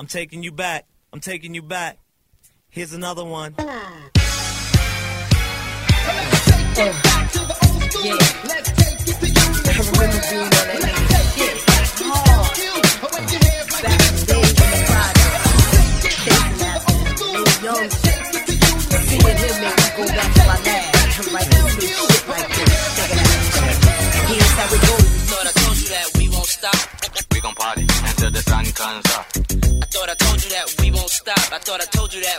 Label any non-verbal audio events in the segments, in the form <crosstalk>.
I'm taking you back. I'm taking you back. Here's another one. Yeah. I remember being on that nigga shit hard. Back in the days when the project chasing after little young shit. Seeing him make me go back to my lab and write some new shit like this. Check it out. Here's how it goes. Thought I told you that we won't stop. We gon' party until the sun comes up. I thought I told you that we won't stop. I thought I told you that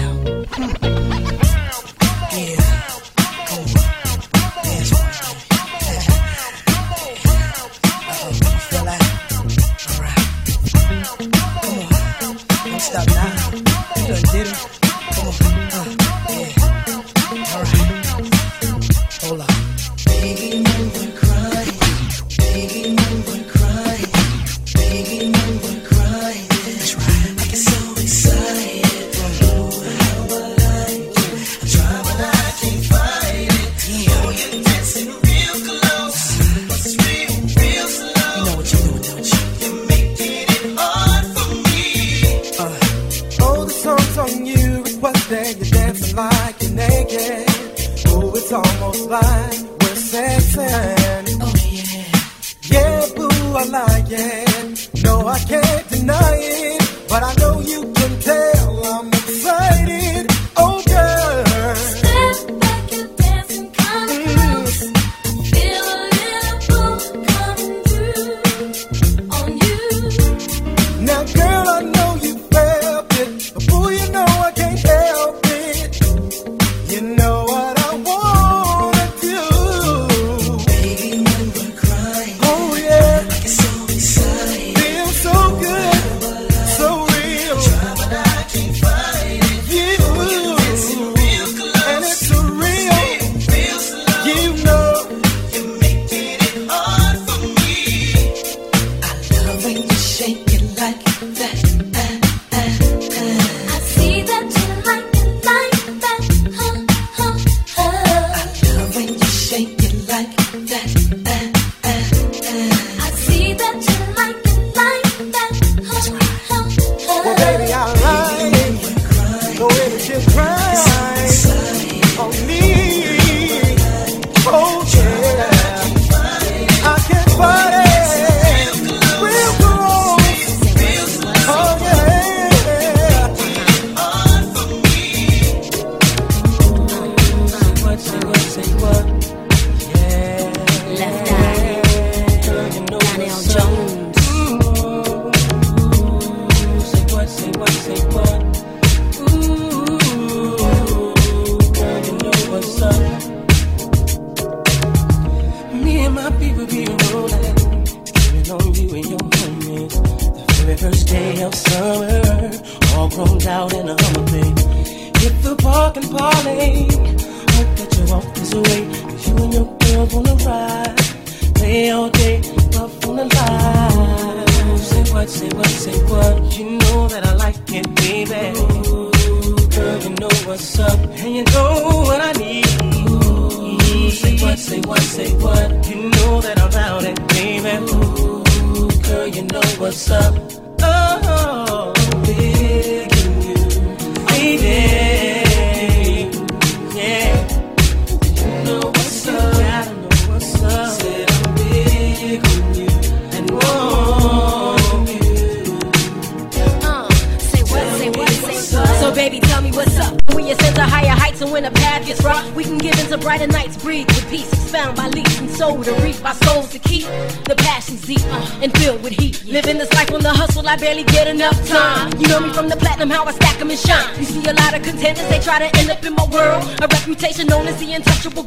Pretenders, they try to end up in my world. A reputation known as the untouchable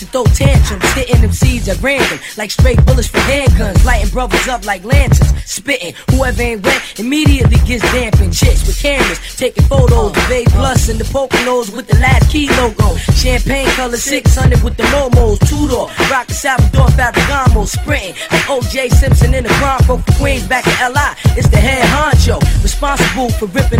to throw tantrums, hitting them seeds at random, like straight bullets for handguns, lighting brothers up like lanterns, spitting. Whoever ain't wet immediately gets dampened. Chicks with cameras, taking photos, the Bay Plus and the Poconos with the last key logo. Champagne color 600 with the Momos, two door, rock the Salvador Ferragamo, sprinting. Like OJ Simpson in the Bronco for Queens back in LI. It's the head honcho, responsible for ripping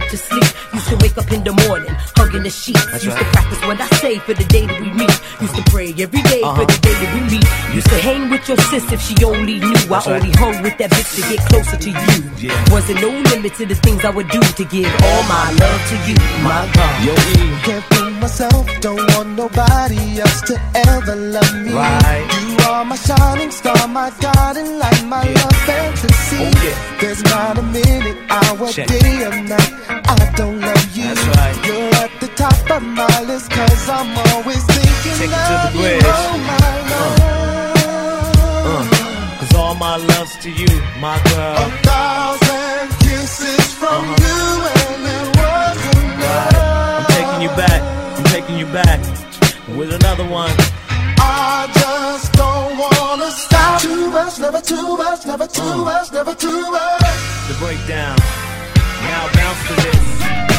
put to sleep. Used to wake up in the morning, hugging the sheets. That's used right. to practice what I say for the day that we meet. Used to pray every day uh-huh. for the day that we meet. Used to hang with your sis if she only knew. That's I right. only hung with that bitch to get closer to you. Yeah. Wasn't no limit to the things I would do to give all my love to you, my God. Yo, e. Can't fool myself, don't want nobody else to ever love me. Right are my shining star, my guiding light, my yeah. love fantasy. Oh, yeah. There's not a minute, hour, Check. day or night I don't love you. That's right. You're at the top of my list, cause I'm always thinking of you, oh my love. Uh. Uh. Cause all my love's to you, my girl. A thousand kisses from uh -huh. you and it wasn't right. I'm taking you back, I'm taking you back with another one. I just don't wanna stop. Too much, never too much, never too much, never too much. The breakdown. Now bounce to this.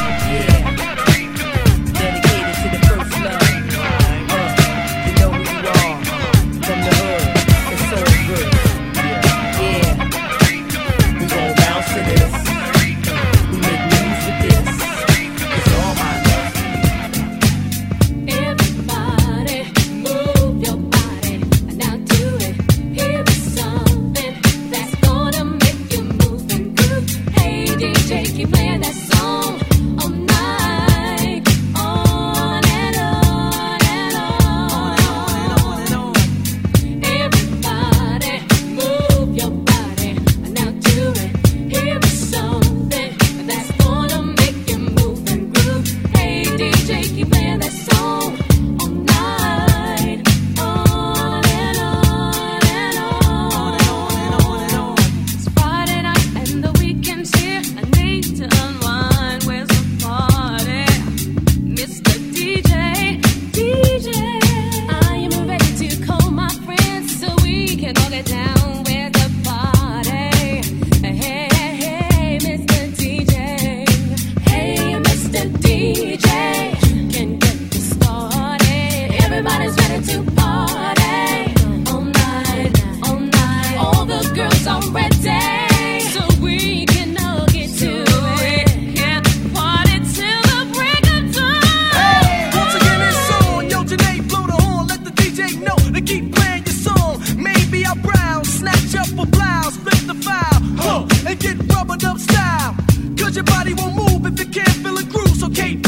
Cause your body won't move if it can't feel a groove. So Kate,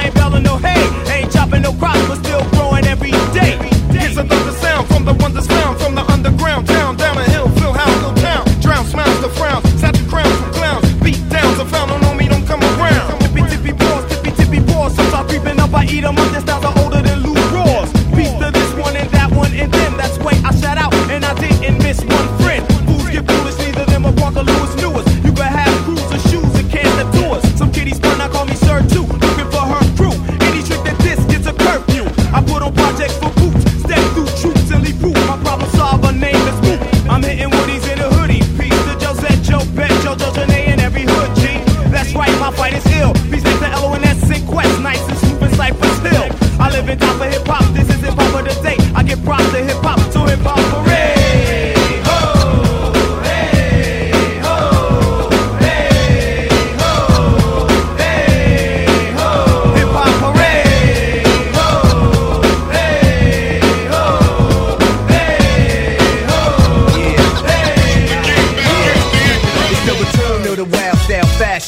I ain't belling no hay.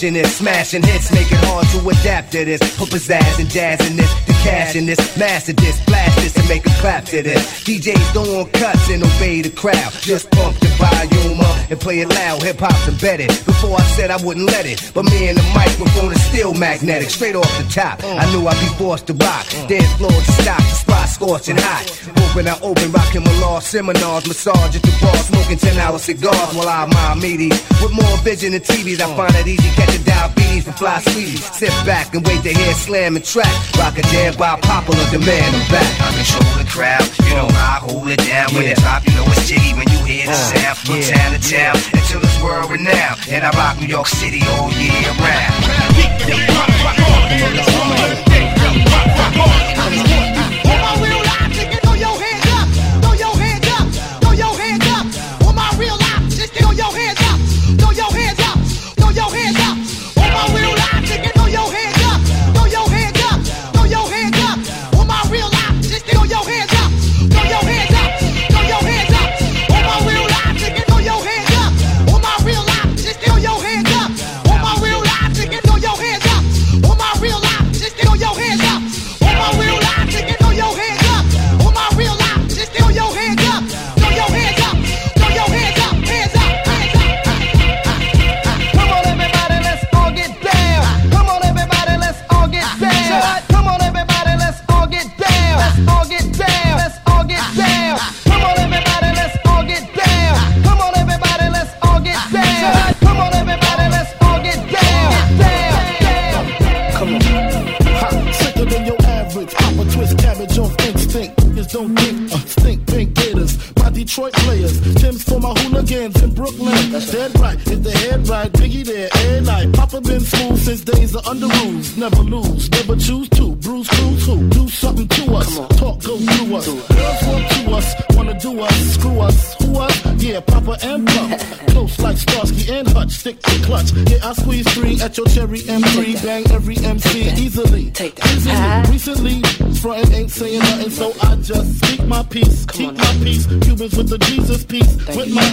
Is smashing hits, make it hard to adapt to this. Put pizzazz and jazz in this, the cash in this, master this, blast this and make a clap to this. DJs want cuts and obey the crowd. Just pump the volume up and play it loud. Hip hop's embedded. Before I said I wouldn't let it, but me and the microphone is still magnetic. Straight off the top, I knew I'd be forced to rock. Dance floor to stop, the spot scorching hot. Open, I open, rocking my law seminars, massage at the bar, smoking 10 hour cigars while I mind meaties. With more vision than TVs, I find it easy catching diabetes from fly sweeties. Sit back and wait to hear slam and track. Rock a jam by popular demand. I'm back. I control the crowd, you know I hold it down. When it drop, you know it's jiggy when you hear the Uh, sound. From yeah. town to town until it's world renowned. And I rock New York City all year round. Come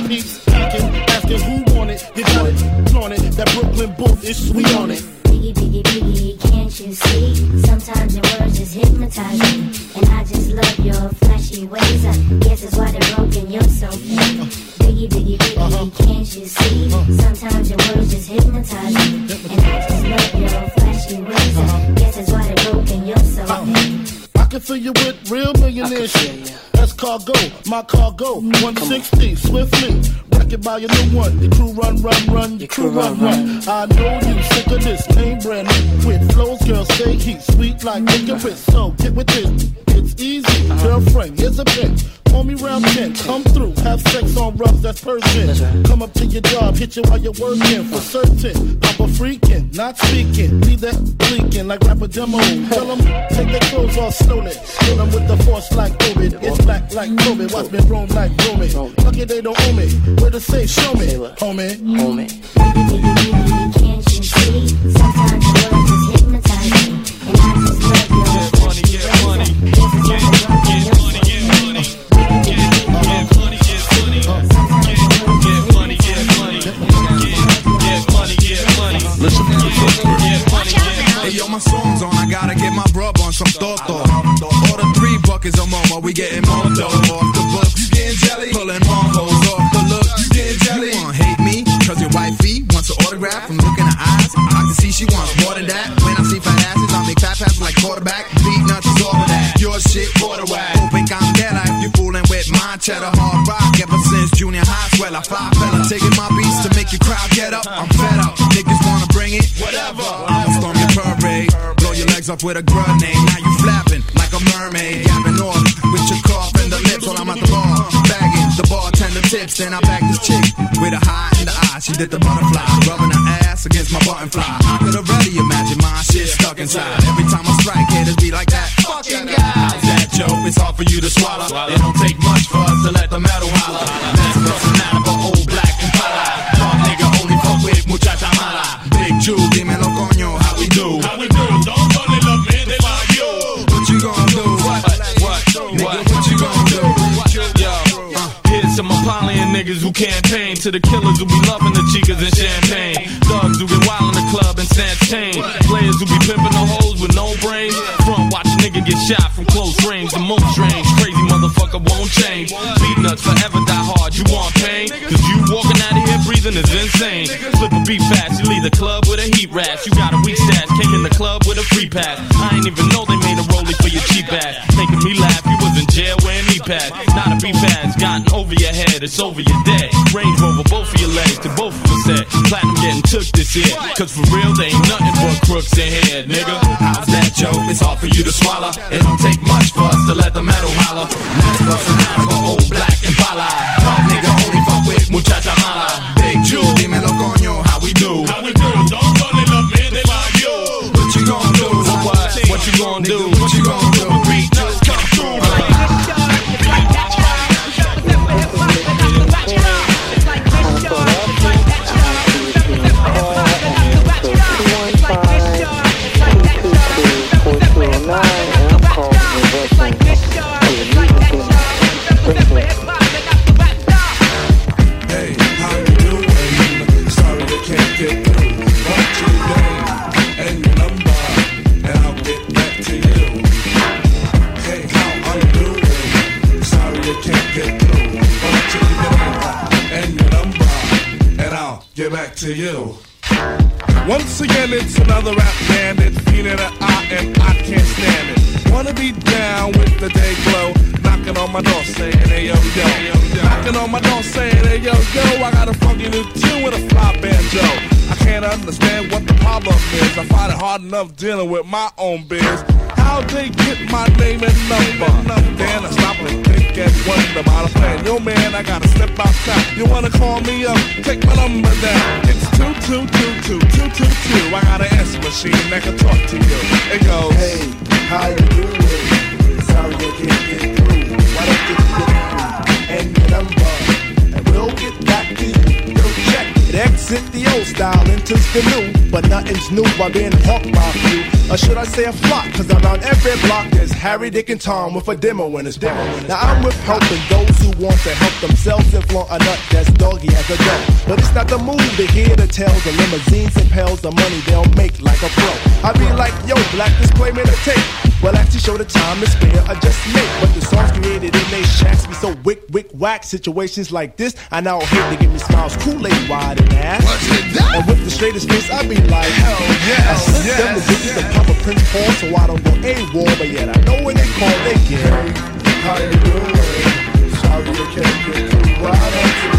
with I know you sick of this name brand new. With flows, girl, stay heat, sweet like licorice. So get with this, it's easy. Girlfriend, here's a bitch. Call me round 10, come through, have sex on rough, that's Persian. Come up to your job, hit you while you're working for certain. Papa freaking, not speaking, leave that blinking like rapper demo. Tell them, take their clothes off slowly. Kill them with the force like COVID. It's black like COVID, watch me roam like Romy. Lucky they don't owe me. Where to say, show me, homie. Off with a grenade. Now you flapping like a mermaid. Gapping off with your cough and the lips while I'm at the bar. Bagging the bartender tips. Then I bag this chick with a high in the eye. She did the butterfly. Rubbing her ass against my button fly. I could already imagine my shit stuck inside. Every time I strike, haters be like that. Fucking guy. How's that joke? It's hard for you to swallow. It don't take much for us to to the killers who be loving the chicas and champagne. Thugs who get wild in the club and chain. Players who be pimping the hoes with no brains. Front watch nigga get shot from close range. The most strange, crazy motherfucker won't change. Beatnuts forever die hard. You want pain? Cause you walking out of here breathing is insane. Flip a beat fast, you leave the club with a heat rash. You got a weak stash, came in the club with a free pass. I ain't even know they made a rollie for your cheap ass. Making me laugh, you was in jail wearing knee pads. Not a beat pass, gotten over your head, it's over your dead. Range year. Cause for real, they ain't nothing but crooks in here, nigga. How's that joke? It's hard for you to swallow. It don't take much for us to let the metal it's another rap bandit, feeling an eye and I can't stand it. Wanna be down with the day glow, knocking on my door saying, hey yo yo. Knocking on my door saying, hey yo yo, I got a funky new tune with a fly banjo. I can't understand what the problem is. I find it hard enough dealing with my own biz. How they get my name and number? Then I stop and think and wonder about plan. Yo man, I gotta step outside. You wanna call me up? Take my number down. It's two two two two two two two. I got an answer machine that can talk to you. It goes, Hey, How you doing? Sorry I can't get through. Why don't you give me and your number, and we'll get back to you. It. Exit the old style, enters the new, but nothing's new by being hawked by a few. Or should I say a flock? Cause around every block there's Harry, Dick, and Tom with a demo in his demo. Now I'm with helping those who want to help themselves and flaunt a nut that's doggy as a dog. But it's not the move to hear the tales of limousines and pals of money they'll make like a pro. I be like, yo, black display made a tape. Well, I actually show the time to spare or just make. But the songs created in they shacks be so wick, wick, whack. Situations like this, I now hate to give me smiles, Kool-Aid wide and ass. And with the straightest face, I be like, hell yes, I slip them the digits and pop a Prince Paul so I don't go AWOL. But yet I know when they call, they get. How you doing? Sorry I can't get through. Why don't you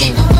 So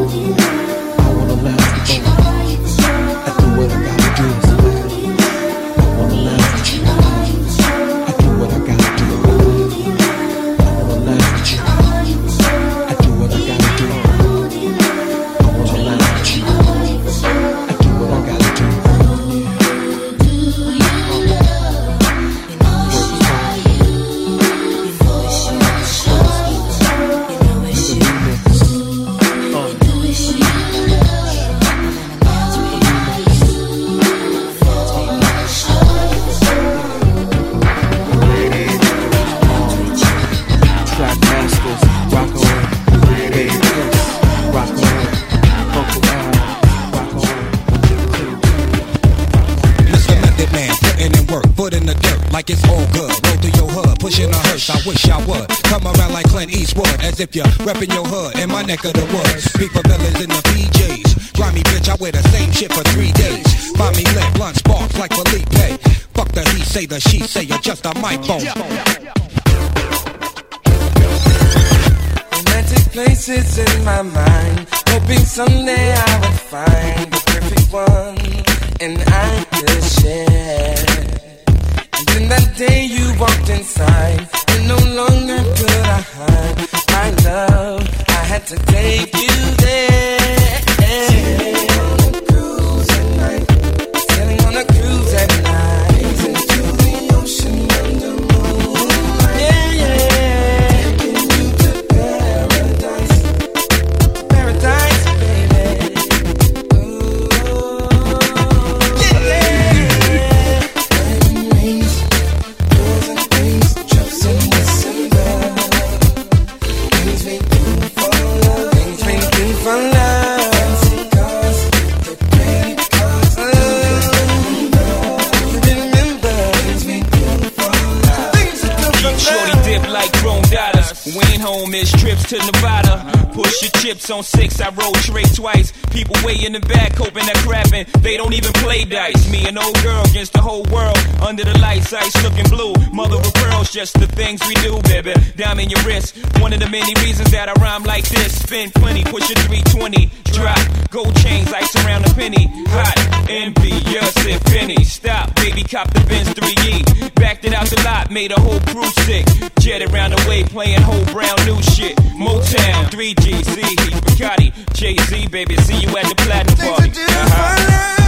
Pushing. I wish I would come around like Clint Eastwood, as if you're repping your hood in my neck of the woods. People villains in the PJs, grimy bitch. I wear the same shit for three days. Find me lit, blunt sparks like Felipe. Fuck the he say, the she say, you're just a microphone. Romantic places in my mind, hoping someday I would find the perfect one, and I could share. And then that day you walked inside, no longer could I hide my love. I had to take you there. To Nevada. Push your chips on six, I roll straight twice. People way in the back hoping that crapping. They don't even play dice. Me and old girl against the whole world. Under the lights, ice looking blue. Mother of pearls, just the things we do, baby. Diamond in your wrist. One of the many reasons that I rhyme like this. Spend plenty, push a 320. Drop, gold chains, ice around a penny. Hot, envious if penny. Stop, baby, cop the Benz 3E. Backed it out the lot, made a whole crew sick. Jet around the way, playing whole brown new shit. Motown, 3G, Z, Bacardi, Jay Z, baby, see you at the platinum party. Uh-huh.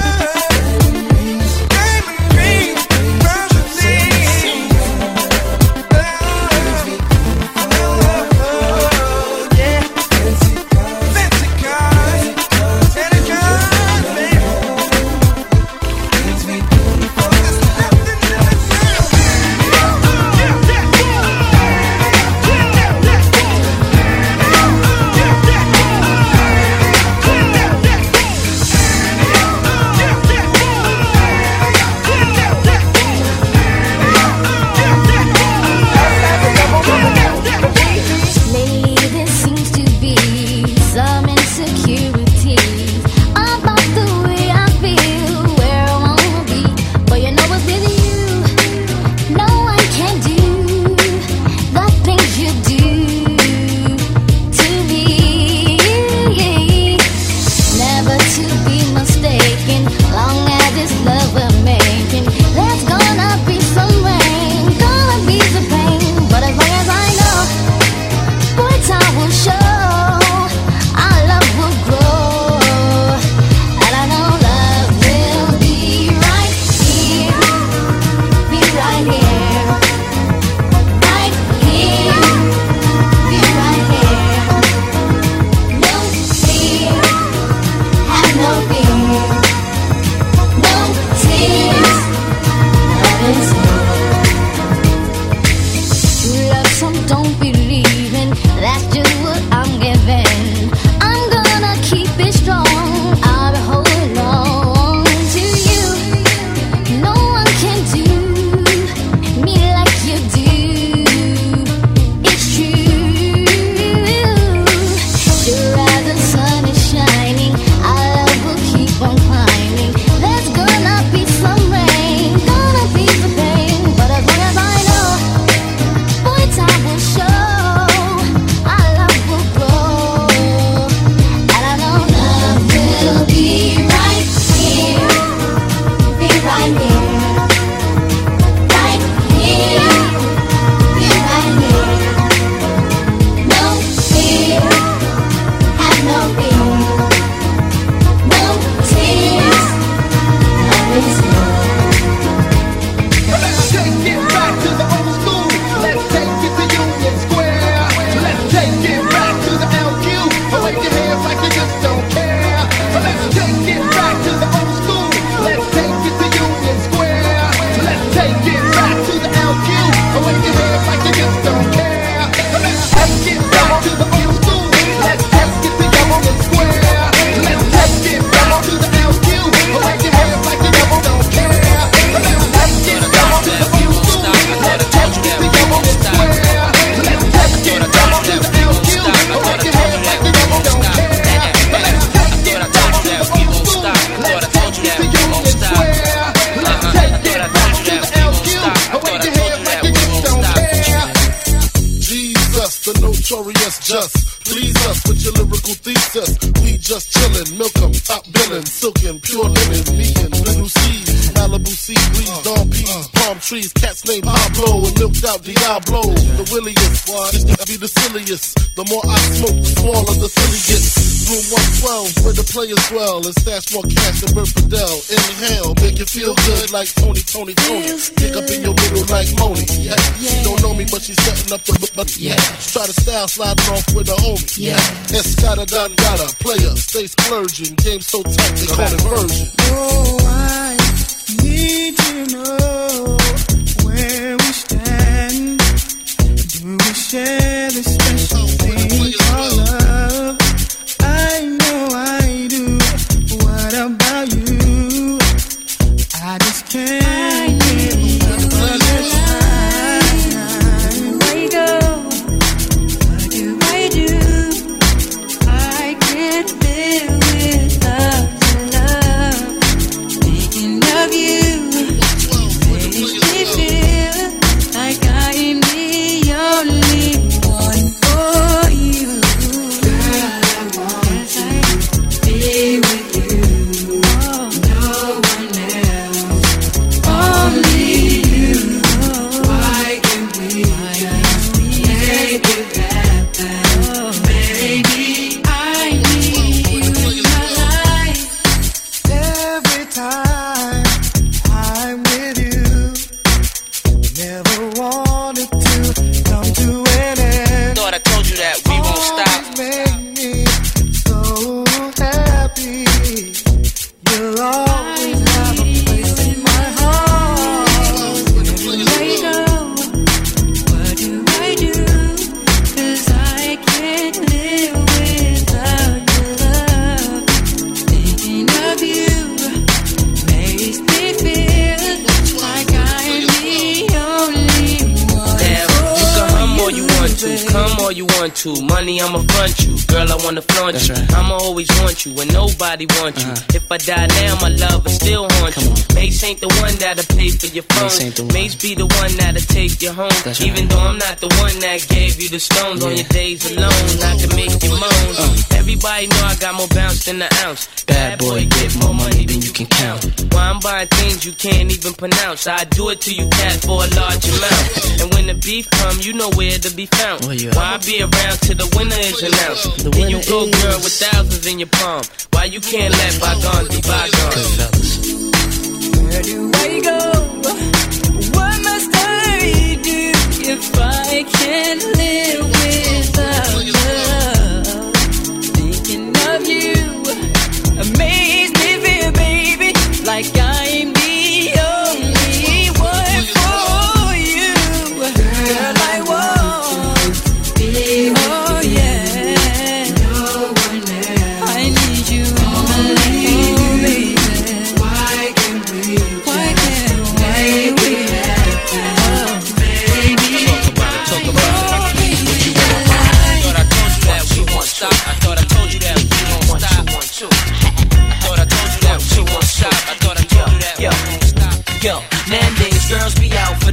Out Diablo, the williest, to be the silliest. The more I smoke, the smaller the silly gets. Room 112, where the players dwell, and stash more cash than Bert Fidel. Inhale, make you feel good like Tony, Tony, Tony. Pick up in your middle like Monie. Yeah. She don't know me, but she's setting up the but yeah. Try to style sliding off with a homie. Yeah. Escada Don Gata, player, stay splurging. Game so tight, they call it version. Oh, I need to know where we stand. Do we share this special thing called love? I'ma front you. Girl, I wanna flaunt you. I'ma always want you when nobody wants you. Uh-huh. If I die now, my love will still haunt you. Mace ain't the one that'll pay for your phone. Mace be the one that'll take you home. Even though I'm not the one that gave you the stones on your days alone, I can make you moan. Uh. Everybody know I got more bounce than the ounce. Bad boy, get more money than you can count. Why I'm buying things you can't even pronounce. I do it to you, cat, for a large amount. <laughs> And when the beef come, you know where to be found. Why I be around till the winner is announced? Then you go, girl, with thousands in your palm. Why you can't let bygones be bygones? Where do I go? What must I do if I can't live without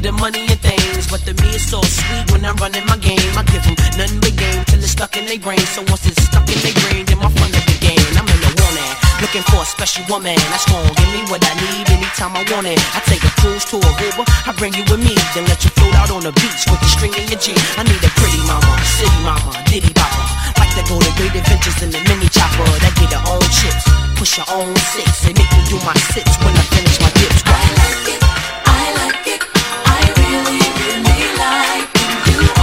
for the money and things, but the me is so sweet when I'm running my game. I give them nothing but game till it's stuck in their brain. So once it's stuck in their brain, then my fun of the game. I'm in the woman, looking for a special woman that's gonna give me what I need anytime I want it. I take a cruise to Aruba, I bring you with me, then let you float out on the beach with the string in your G. I need a pretty mama, city mama, diddy bopper. Like to go to great adventures in the mini chopper that get her own chips, push her own six, and make me do my sits when I finish my dips.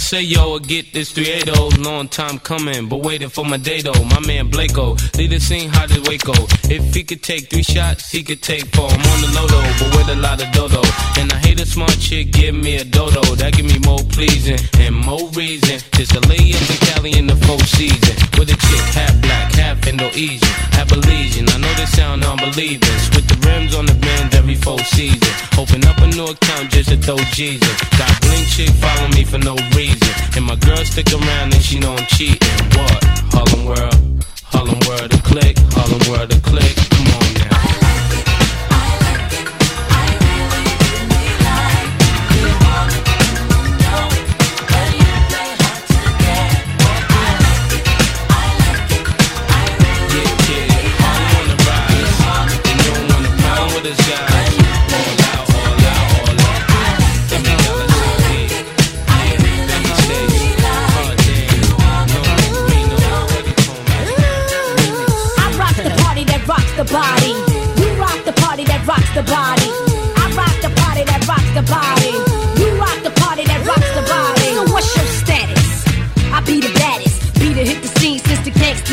say, yo, I get this 380. Long time coming, but waiting for my day though. My man Blako, lead the scene hot as Waco. If he could take three shots, he could take four. I'm on the low though, but with a lot of dodo. And I hate a smart chick, give me a dodo. That give me more pleasing and more reason. Just to lay up in Cali in the four season. With a chick half black, half Indonesian, half Belizean. I know they sound unbelieving. With the rims on the four season. Open up a new account just to throw Jesus. Got blink chick follow me for no reason. And my girl stick around and she know I'm cheating. What? Harlem World, Harlem World, the click, Harlem world a click.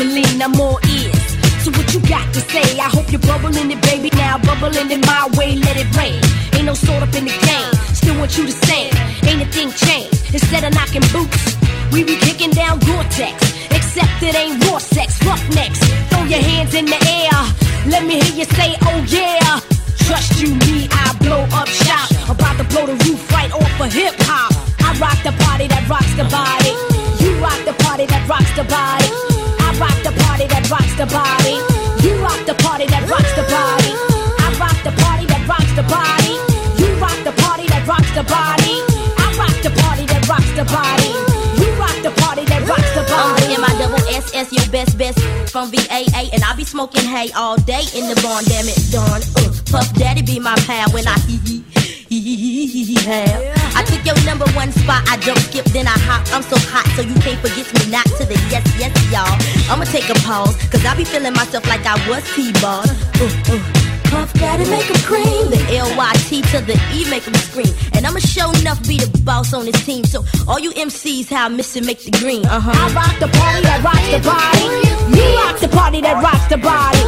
Lean. I'm all ears. So what you got to say? I hope you're bubbling it, baby. Now bubbling in my way, let it rain. Ain't no sort up in the game. Still want you the same. Ain't a thing changed. Instead of knocking boots, we be kicking down Gore-Tex. Except it ain't raw sex, roughnecks. Throw your hands in the air. Let me hear you say, oh yeah. Trust you, me, I blow up shop. About to blow the roof right off of hip hop. I rock the party that rocks the body. You rock the party that rocks the body. I rock the party that rocks the body. You rock the party that rocks the body. I rock the party that rocks the body. You rock the party that rocks the body. I rock the party that rocks the body. You rock the party that rocks the body. I'm the double S S, your best best from VAA, and I be smoking hay all day in the barn. Damn it, Dawn. Uh, Puff Daddy be my pal when I hee hee. Have. I took your number one spot, I don't skip, then I hop. I'm so hot, so you can't forget me not to the yes, yes, y'all. I'ma take a pause, cause I be feeling myself like I was T-Ball. Uh, uh. Puff Daddy make 'em cream. The L-Y-T to the E make make 'em scream. And I'ma show enough be the boss on this team. So all you MCs, how I miss it, make the green. Uh-huh. I rock the party that rocks the body. You rock the party that rocks the body.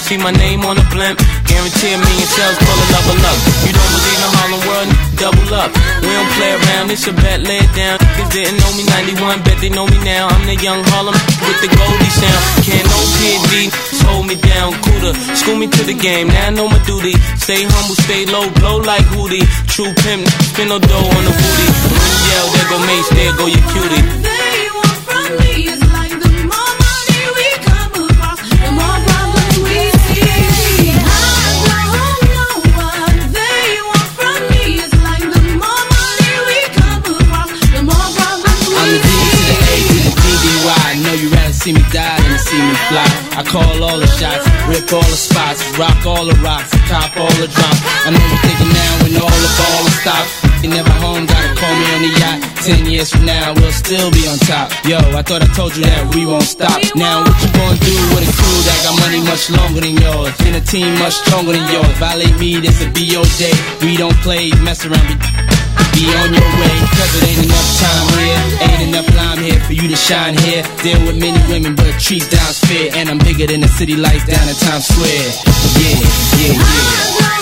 See my name on a blimp. Guarantee a million sales, pull a level up. You don't believe in Harlem World, double up. We don't play around, it's a bet, lay it down. Niggas didn't know me 91, bet they know me now. I'm the young Harlem with the Goldie sound. Can't no PD, hold me down, cooler. School me to the game, now I know my duty. Stay humble, stay low, blow like Hootie. True pimp, spin no dough on the booty. Yell, there go Mace, there go your cutie. All the shots, rip all the spots, rock all the rocks, top all the drops. I know you're thinking now when all the ball stopped. You never home, gotta call me on the yacht. Ten years from now, we'll still be on top. Yo, I thought I told you that we won't stop. Now, what you gonna do with a crew that got money much longer than yours? And a team much stronger than yours. Violate me, this a BO day. We don't play, mess around, be be on your way, cause it ain't enough time here. Ain't enough lime here for you to shine here. Deal with many women, but trees down's fair. And I'm bigger than the city lights down in Times Square. Yeah, yeah, yeah.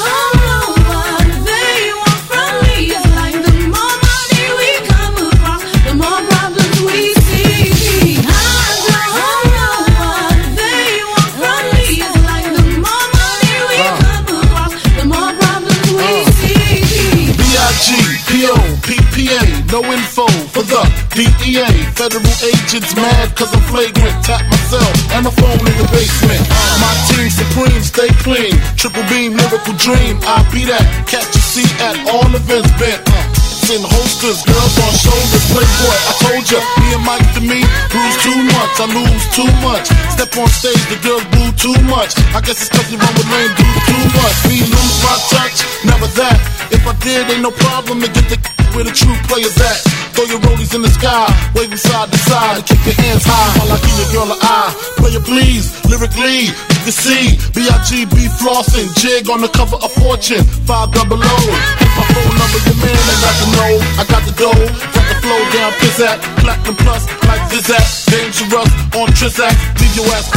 No info for the DEA. Federal agents mad cause I'm flagrant. Tap myself and my phone in the basement. My team supreme, stay clean. Triple beam, lyrical dream. I be that. Catch a seat at all events bent. Uh, in holsters, girls on shoulders, playboy. I told ya, me and Mike to me, lose too much, I lose too much. Step on stage, the girls boo too much. I guess it's you run with lame dudes too much. Me lose my touch, never that. If I did, ain't no problem to get the where the true players at. Throw your rollies in the sky, waving side to side, and keep your hands high while I give your girl an eye. Player please, lyrically, you can see B.I.G.B. flossing, jig on the cover of Fortune, five double O. Hit my phone number, your man, I got the know, I got the dough, got the flow down, pizzat, platinum plus, like Zizat, dangerous on Trizak, leave your ass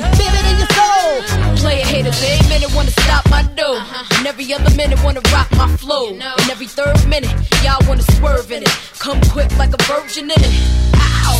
pizzat. Player haters, they ain't minute wanna stop my dough. Every other minute wanna rock my flow. And every third minute, y'all wanna swerve in it. Come quick like a virgin in it.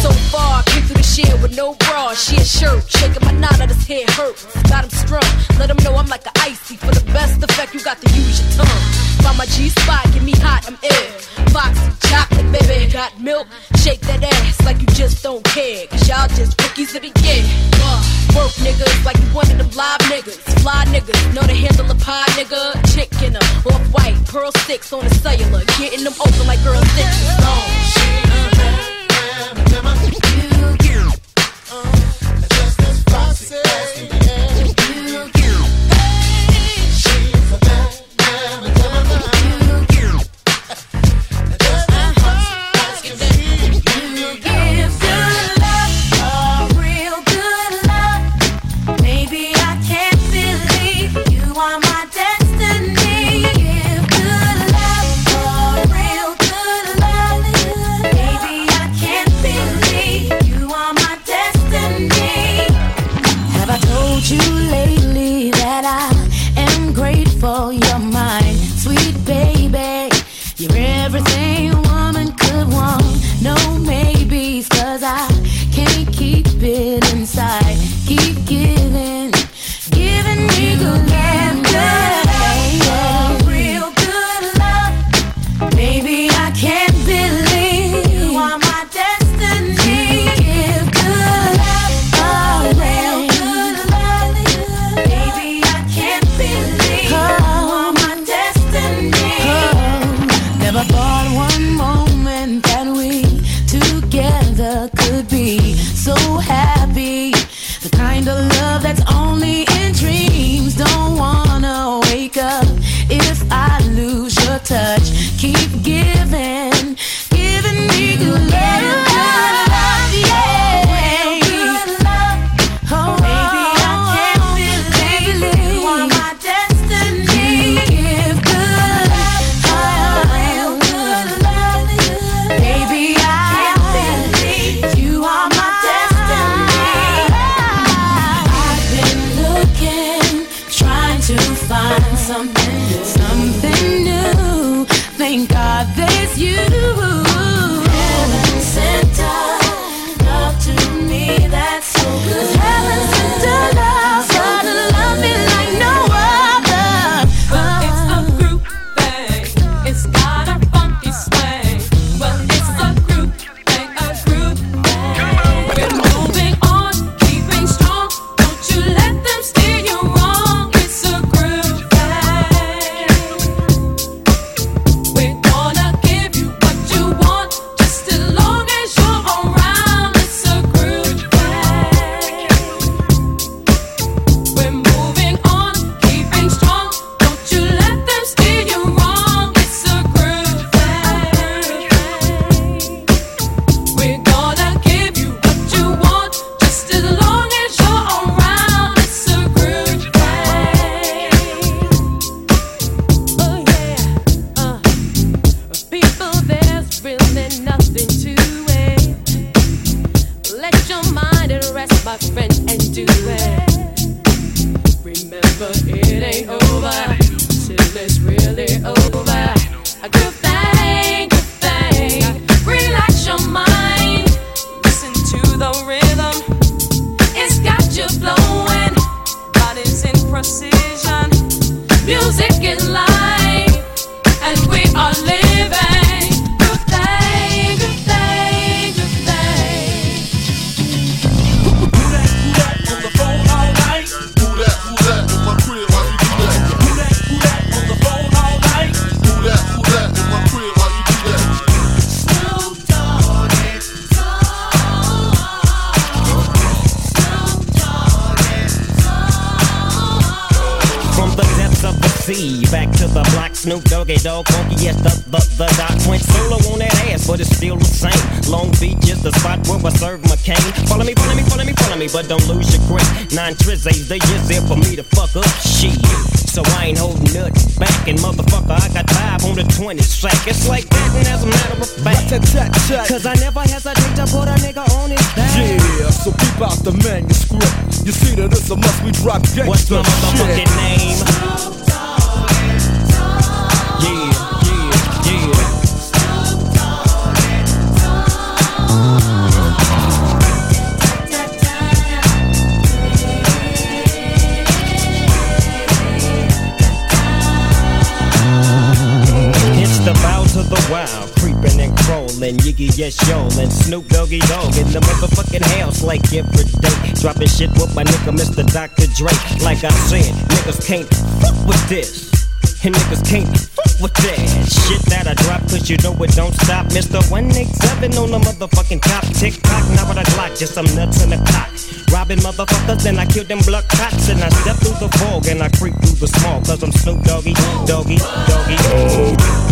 So far, I came through the shit with no bra, She sheer shirt. Shaking my knot out his head hurts. Got him strung. Let him know I'm like a icy. For the best effect, you got to use your tongue. Find my G spot, get me hot, I'm ill. Foxy, chocolate, baby, got milk. Shake that ass like you just don't care. Cause y'all just rookies of the year. Uh, work niggas like you one of them live niggas. Fly niggas, know the handle a pie nigga. Chick in them, off white, pearl sticks on the cellular. Getting them open like girls girl stitches. Uh, Maybe What's my Dropping shit with my nigga Mr. Dr. Dre. Like I said, niggas can't fuck with this. And niggas can't fuck with that shit that I drop, cause you know it don't stop. Mr. 187 on the motherfucking top. Tick tock, now what I glock, just some nuts in the cock. Robbing motherfuckers, and I kill them blood cops. And I step through the fog and I creep through the small, cause I'm Snoop Doggy, Doggy, Doggy. Oh.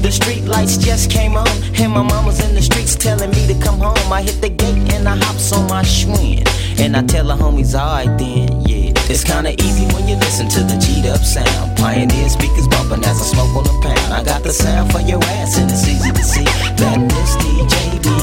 The street lights just came on, and my mama's in the streets telling me to come home. I hit the gate and I hops on my Schwinn, and I tell the homies, alright then, yeah. It's kinda easy when you listen to the G'd up sound. Pioneer speakers bumping as I smoke on the pound. I got the sound for your ass, and it's easy to see that this DJ be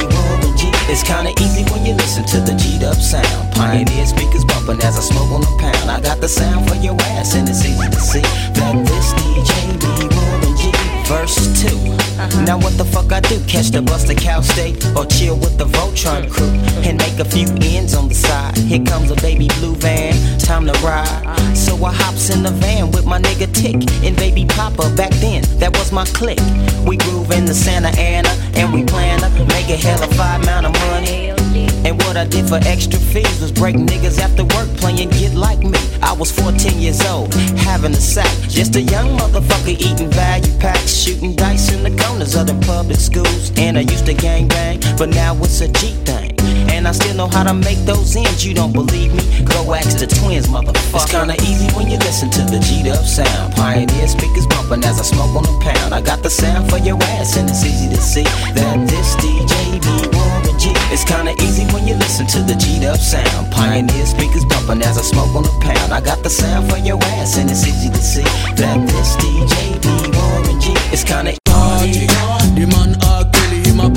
It's kinda easy when you listen to the G'd up sound. Pioneer speakers bumping as I smoke on the pound. I got the sound for your ass, and it's easy to see that this DJ be Warren G. Verse 2. Now what the fuck I do? Catch the bus to Cal State or chill with the Voltron crew and make a few ends on the side. Here comes a baby blue van, time to ride. So I hops in the van with my nigga Tick and baby Papa. Back then, that was my clique. We groove in the Santa Ana and we plan to make a hell of five amount of money. And what I did for extra fees was break niggas after work playing Get Like Me. I was 14 years old, having a sack. Just a young motherfucker eating value packs, shooting dice in the corners of the public schools. And I used to gang bang, but now it's a G thing. And I still know how to make those ends. You don't believe me? Go ask the twins, motherfucker. It's kinda easy when you listen to the G'd up sound. Pioneer speakers bumping as I smoke on the pound. I got the sound for your ass, and it's easy to see that this DJ be Warren It's kinda easy when you listen to the G'd up sound. Pioneer speakers bumping as I smoke on the pound. I got the sound for your ass, and it's easy to see that this DJ be Warren G. It's kinda party. The man R Kelly him a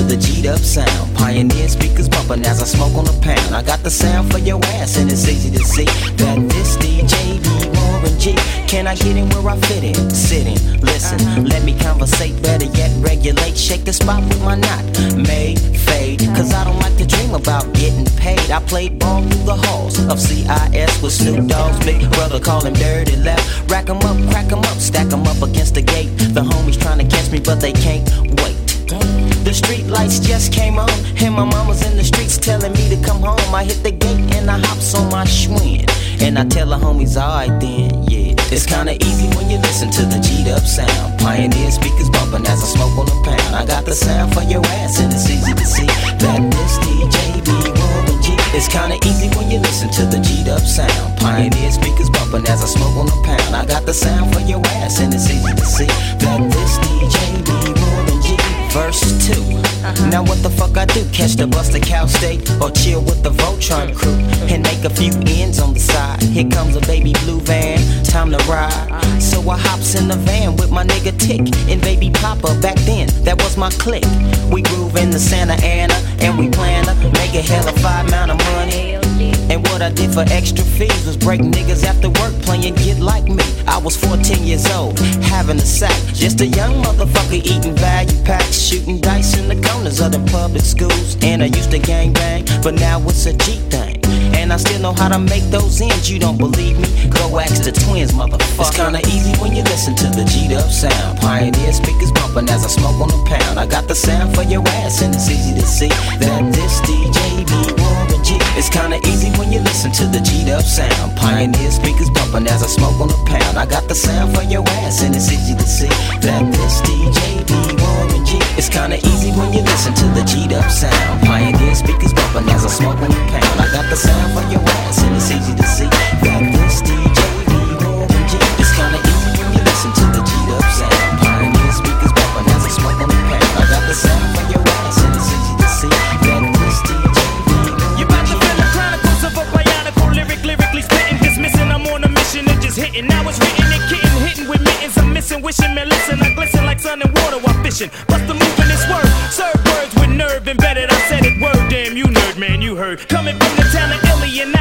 to the G'd up sound. Pioneer speakers bumping as I smoke on the pound. I got the sound for your ass, and it's easy to see that this DJ be G. Can I get in where I fit in? Sit in, listen, let me conversate. Better yet, regulate. Shake the spot with my knot. May fade, cause I don't like to dream about getting paid. I played ball through the halls of CIS with Snoop Dogg's big brother, call him Dirty Left. Rack 'em up, crack 'em up, stack 'em up against the gate. The homies trying to catch me, but they can't wait. The street lights just came on, and my mama's in the streets telling me to come home. I hit the gate and I hops on my Schwinn. And I tell the homies, alright then, yeah. It's kinda easy when you listen to the G'd up sound. Pioneer speakers bumping as I smoke on the pound. I got the sound for your ass, and it's easy to see that this DJ be Warren G. It's kinda easy when you listen to the G'd up sound. Pioneer speakers bumping as I smoke on the pound. I got the sound for your ass, and it's easy to see that this DJ be Warren. Verse 2. Now what the fuck I do? Catch the bus to Cal State or chill with the Voltron crew and make a few ends on the side. Here comes a baby blue van, time to ride. So I hops in the van with my nigga Tick and baby Papa. Back then, that was my clique. We groove in the Santa Ana and we plan to make a hell of five amount of money. And what I did for extra fees was break niggas after work playing Get Like Me. I was 14 years old, having a sack. Just a young motherfucker eating value packs, shooting dice in the corners of the public schools. And I used to gang bang, but now it's a G thing. And I still know how to make those ends. You don't believe me? Go ask the twins, motherfucker. It's kinda easy when you listen to the G'd up sound. Pioneer speakers bumping as I smoke on the pound. I got the sound for your ass, and it's easy to see that this DJ be G. It's kinda easy when you listen to the G'd up sound. Pioneer speakers bumping as I smoke on the pound. I got the sound for your ass, and it's easy to see that this DJ be G. It's kinda easy when you listen to the G'd up sound. Pioneer speakers bumping as I smoke on the pound. I got the sound for your ass, and it's easy to see that this DJ G. It's kinda easy when you listen to the G'd up sound. Mittens. Wishing, man, listen. I glisten like sun and water while fishing. Bust the move in this word. Serve words with nerve embedded. I said it word, damn, you nerd, man, you heard. Coming from the town of Illy and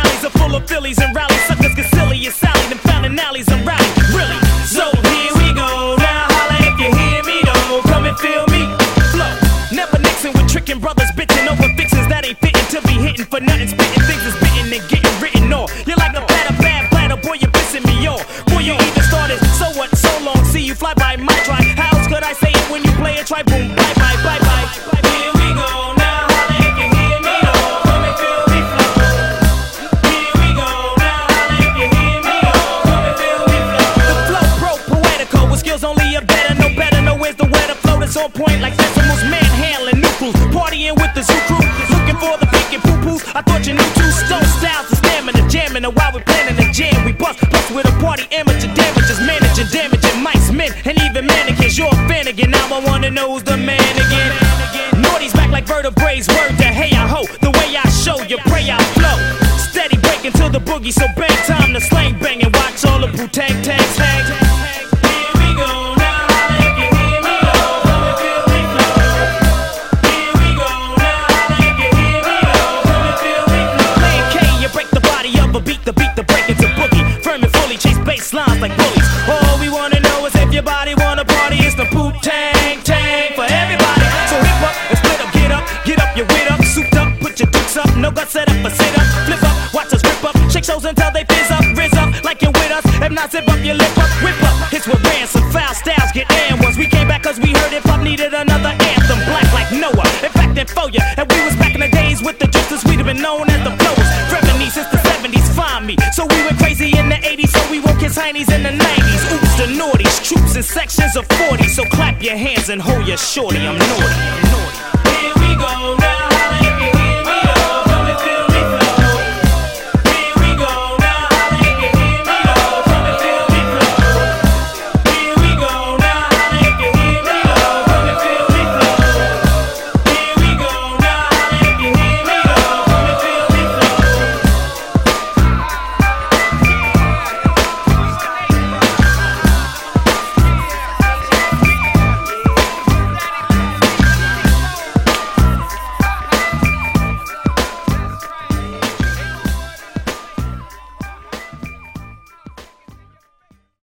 your hands and hold your shorty, I'm naughty.